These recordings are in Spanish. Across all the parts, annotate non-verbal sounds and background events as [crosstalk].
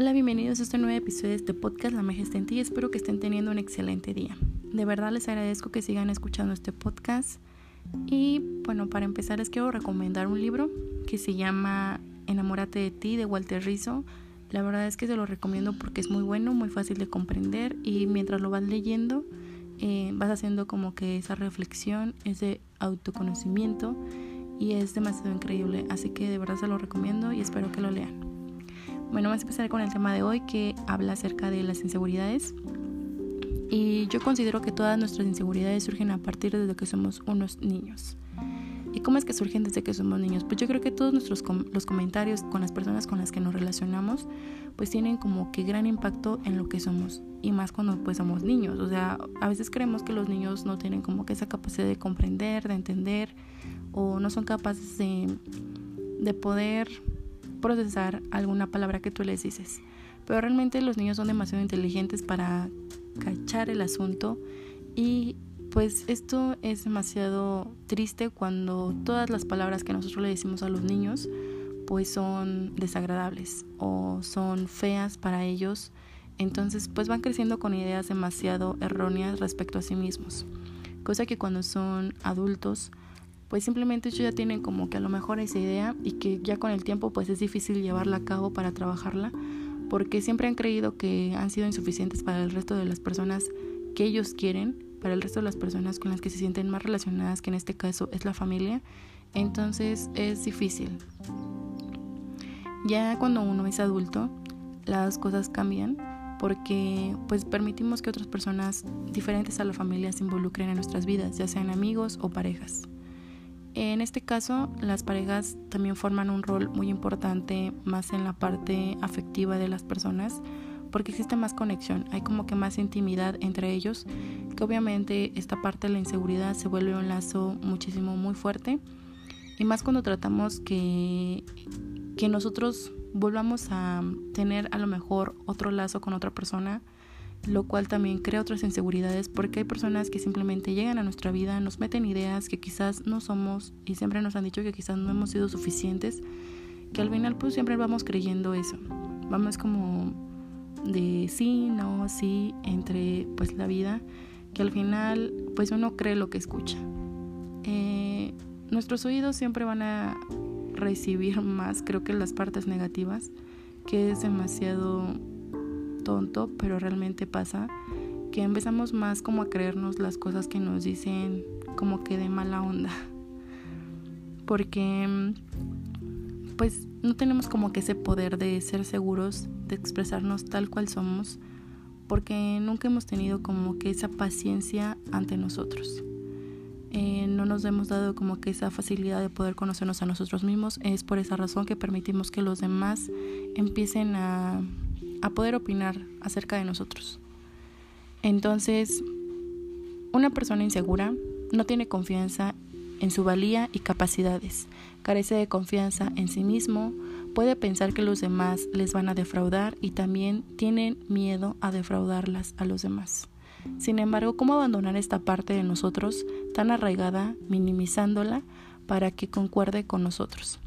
Hola, bienvenidos a este nuevo episodio de este podcast La Majestad en Ti. Espero que estén teniendo un excelente día. De verdad les agradezco que sigan escuchando este podcast. Y bueno, para empezar les quiero recomendar un libro que se llama Enamórate de ti de Walter Rizzo. La verdad es que se lo recomiendo porque es muy bueno, muy fácil de comprender y mientras lo vas leyendo eh, vas haciendo como que esa reflexión, ese autoconocimiento y es demasiado increíble. Así que de verdad se lo recomiendo y espero que lo lean. Bueno, vamos a empezar con el tema de hoy que habla acerca de las inseguridades. Y yo considero que todas nuestras inseguridades surgen a partir de que somos unos niños. ¿Y cómo es que surgen desde que somos niños? Pues yo creo que todos nuestros los comentarios con las personas con las que nos relacionamos pues tienen como que gran impacto en lo que somos y más cuando pues somos niños. O sea, a veces creemos que los niños no tienen como que esa capacidad de comprender, de entender o no son capaces de, de poder procesar alguna palabra que tú les dices. Pero realmente los niños son demasiado inteligentes para cachar el asunto y pues esto es demasiado triste cuando todas las palabras que nosotros le decimos a los niños pues son desagradables o son feas para ellos. Entonces pues van creciendo con ideas demasiado erróneas respecto a sí mismos. Cosa que cuando son adultos pues simplemente ellos ya tienen como que a lo mejor esa idea y que ya con el tiempo pues es difícil llevarla a cabo para trabajarla porque siempre han creído que han sido insuficientes para el resto de las personas que ellos quieren, para el resto de las personas con las que se sienten más relacionadas, que en este caso es la familia, entonces es difícil. Ya cuando uno es adulto, las cosas cambian porque pues permitimos que otras personas diferentes a la familia se involucren en nuestras vidas, ya sean amigos o parejas. En este caso, las parejas también forman un rol muy importante más en la parte afectiva de las personas porque existe más conexión, hay como que más intimidad entre ellos, que obviamente esta parte de la inseguridad se vuelve un lazo muchísimo muy fuerte. Y más cuando tratamos que, que nosotros volvamos a tener a lo mejor otro lazo con otra persona lo cual también crea otras inseguridades porque hay personas que simplemente llegan a nuestra vida, nos meten ideas que quizás no somos y siempre nos han dicho que quizás no hemos sido suficientes, que al final pues siempre vamos creyendo eso. Vamos como de sí, no, sí, entre pues la vida, que al final pues uno cree lo que escucha. Eh, nuestros oídos siempre van a recibir [laughs] más, creo que las partes negativas, que es demasiado tonto, pero realmente pasa que empezamos más como a creernos las cosas que nos dicen como que de mala onda. [laughs] Porque pues no tenemos como que ese poder de ser seguros, de expresarnos tal cual somos, porque nunca hemos tenido como que esa paciencia ante nosotros. Eh, no nos hemos dado como que esa facilidad de poder conocernos a nosotros mismos. Es por esa razón que permitimos que los demás empiecen a a poder opinar acerca de nosotros. Entonces, una persona insegura no tiene confianza en su valía y capacidades, carece de confianza en sí mismo, puede pensar que los demás les van a defraudar y también tienen miedo a defraudarlas a los demás. Sin embargo, ¿cómo abandonar esta parte de nosotros tan arraigada, minimizándola para que concuerde con nosotros?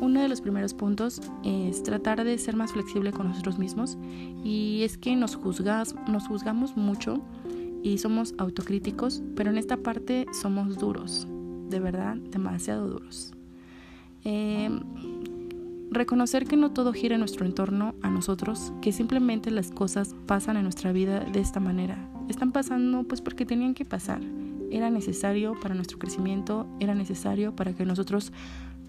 Uno de los primeros puntos es tratar de ser más flexible con nosotros mismos y es que nos, juzgas, nos juzgamos mucho y somos autocríticos, pero en esta parte somos duros, de verdad, demasiado duros. Em, reconocer que no todo gira en nuestro entorno a nosotros, que simplemente las cosas pasan en nuestra vida de esta manera. Están pasando pues porque tenían que pasar. Era necesario para nuestro crecimiento, era necesario para que nosotros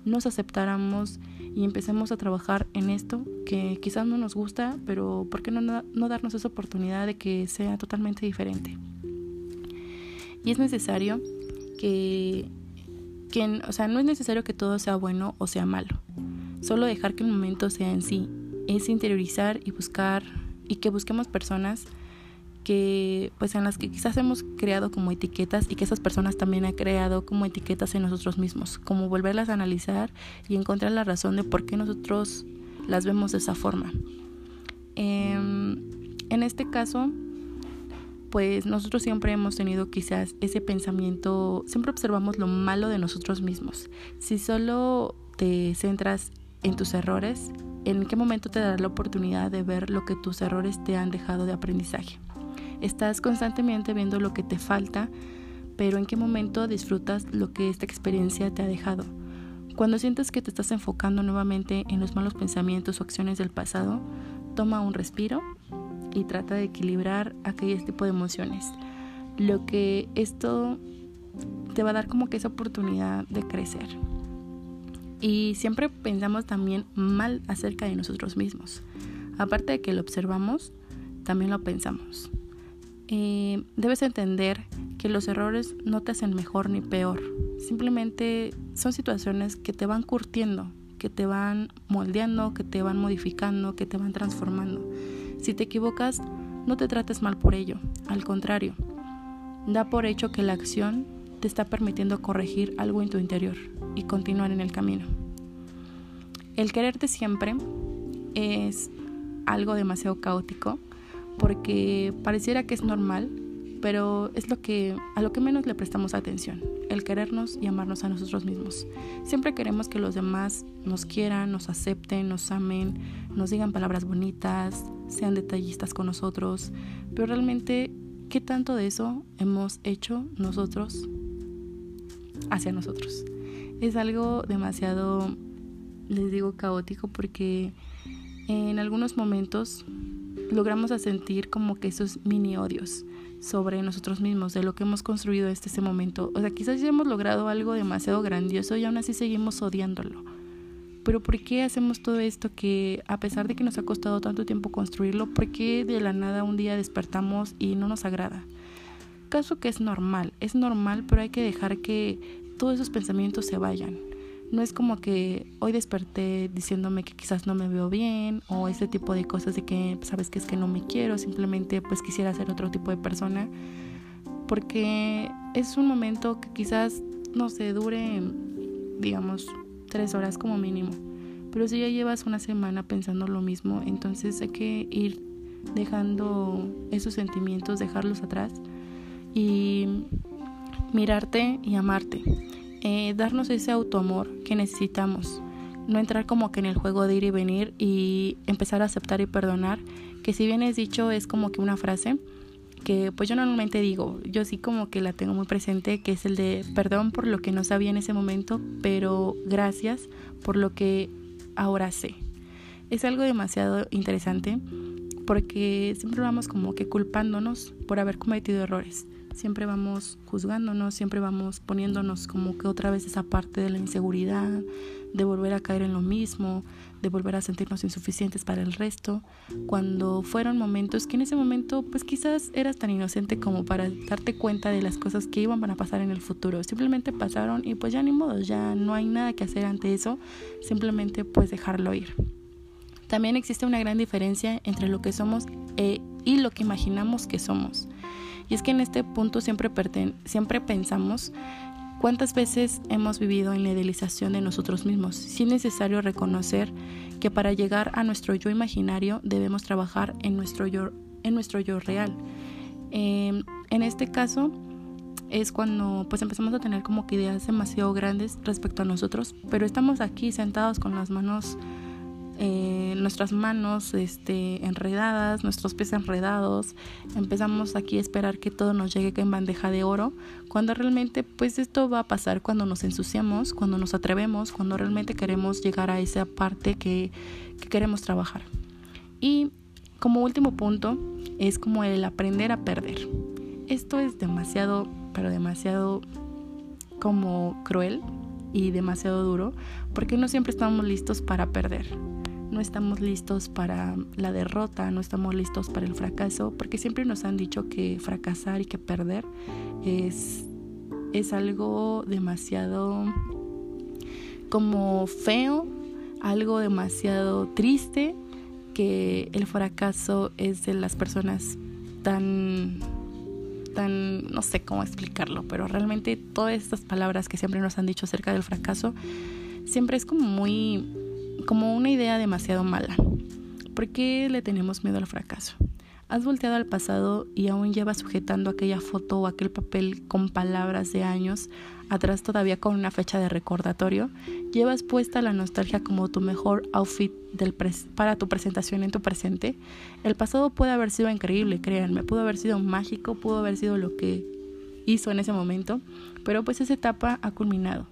nos aceptáramos y empecemos a trabajar en esto que quizás no nos gusta, pero ¿por qué no, no darnos esa oportunidad de que sea totalmente diferente? Y es necesario que, que, o sea, no es necesario que todo sea bueno o sea malo, solo dejar que el momento sea en sí, es interiorizar y buscar y que busquemos personas que pues en las que quizás hemos creado como etiquetas y que esas personas también han creado como etiquetas en nosotros mismos, como volverlas a analizar y encontrar la razón de por qué nosotros las vemos de esa forma. Em, en este caso, pues nosotros siempre hemos tenido quizás ese pensamiento, siempre observamos lo malo de nosotros mismos. Si solo te centras en tus errores, ¿En qué momento te dará la oportunidad de ver lo que tus errores te han dejado de aprendizaje? Estás constantemente viendo lo que te falta, pero ¿en qué momento disfrutas lo que esta experiencia te ha dejado? Cuando sientes que te estás enfocando nuevamente en los malos pensamientos o acciones del pasado, toma un respiro y trata de equilibrar aquel tipo de emociones. Lo que esto te va a dar como que esa oportunidad de crecer. Y siempre pensamos también mal acerca de nosotros mismos. Aparte de que lo observamos, también lo pensamos. Eh, debes entender que los errores no te hacen mejor ni peor. Simplemente son situaciones que te van curtiendo, que te van moldeando, que te van modificando, que te van transformando. Si te equivocas, no te trates mal por ello. Al contrario, da por hecho que la acción te está permitiendo corregir algo en tu interior y continuar en el camino. El quererte siempre es algo demasiado caótico porque pareciera que es normal, pero es lo que a lo que menos le prestamos atención, el querernos y amarnos a nosotros mismos. Siempre queremos que los demás nos quieran, nos acepten, nos amen, nos digan palabras bonitas, sean detallistas con nosotros, pero realmente ¿qué tanto de eso hemos hecho nosotros hacia nosotros. Es algo demasiado, les digo, caótico porque en algunos momentos logramos a sentir como que esos mini odios sobre nosotros mismos, de lo que hemos construido hasta ese momento. O sea, quizás ya hemos logrado algo demasiado grandioso y aún así seguimos odiándolo. Pero ¿por qué hacemos todo esto que a pesar de que nos ha costado tanto tiempo construirlo, por qué de la nada un día despertamos y no nos agrada? caso que es normal, es normal, pero hay que dejar que todos esos pensamientos se vayan. No es como que hoy desperté diciéndome que quizás no me veo bien o ese tipo de cosas de que sabes que es que no me quiero, simplemente pues quisiera ser otro tipo de persona. Porque es un momento que quizás no se dure, digamos, tres horas como mínimo. Pero si ya llevas una semana pensando lo mismo, entonces hay que ir dejando esos sentimientos, dejarlos atrás y mirarte y amarte. Eh, darnos ese autoamor que necesitamos. No entrar como que en el juego de ir y venir y empezar a aceptar y perdonar. Que si bien es dicho es como que una frase que pues yo normalmente digo, yo sí como que la tengo muy presente, que es el de perdón por lo que no sabía en ese momento, pero gracias por lo que ahora sé. Es algo demasiado interesante porque siempre vamos como que culpándonos por haber cometido errores siempre vamos juzgándonos, siempre vamos poniéndonos como que otra vez esa parte de la inseguridad, de volver a caer en lo mismo, de volver a sentirnos insuficientes para el resto, cuando fueron momentos que en ese momento pues quizás eras tan inocente como para darte cuenta de las cosas que iban a pasar en el futuro. Simplemente pasaron y pues ya ni modo, ya no hay nada que hacer ante eso, simplemente pues dejarlo ir. También existe una gran diferencia entre lo que somos e, y lo que imaginamos que somos. Y es que en este punto siempre, pensamos cuántas veces hemos vivido en la idealización de nosotros mismos. Si es necesario reconocer que para llegar a nuestro yo imaginario debemos trabajar en nuestro yo, en nuestro yo real. Em, en este caso es cuando pues empezamos a tener como ideas demasiado grandes respecto a nosotros, pero estamos aquí sentados con las manos eh, nuestras manos este, enredadas, nuestros pies enredados, empezamos aquí a esperar que todo nos llegue en bandeja de oro, cuando realmente pues esto va a pasar cuando nos ensuciamos, cuando nos atrevemos, cuando realmente queremos llegar a esa parte que, que queremos trabajar. Y como último punto es como el aprender a perder. Esto es demasiado, pero demasiado como cruel y demasiado duro, porque no siempre estamos listos para perder no estamos listos para la derrota, no estamos listos para el fracaso, porque siempre nos han dicho que fracasar y que perder es, es algo demasiado como feo, algo demasiado triste, que el fracaso es de las personas tan tan no sé cómo explicarlo, pero realmente todas estas palabras que siempre nos han dicho acerca del fracaso siempre es como muy como una idea demasiado mala. ¿Por qué le tenemos miedo al fracaso? Has volteado al pasado y aún llevas sujetando aquella foto o aquel papel con palabras de años, atrás todavía con una fecha de recordatorio. Llevas puesta la nostalgia como tu mejor outfit para tu presentación en tu presente. El pasado puede haber sido increíble, créanme, pudo haber sido mágico, pudo haber sido lo que hizo en ese momento, pero pues esa etapa ha culminado.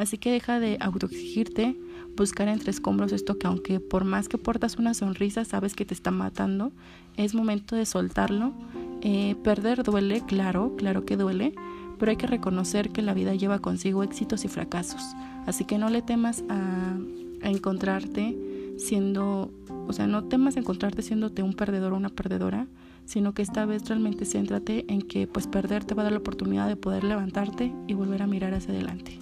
Así que deja de autoexigirte, buscar entre escombros esto que aunque por más que portas una sonrisa sabes que te está matando, es momento de soltarlo. Eh, perder duele, claro, claro que duele, pero hay que reconocer que la vida lleva consigo éxitos y fracasos. Así que no le temas a, a encontrarte siendo, o sea, no temas a encontrarte siéndote un perdedor o una perdedora, sino que esta vez realmente céntrate en que pues perder te va a dar la oportunidad de poder levantarte y volver a mirar hacia adelante.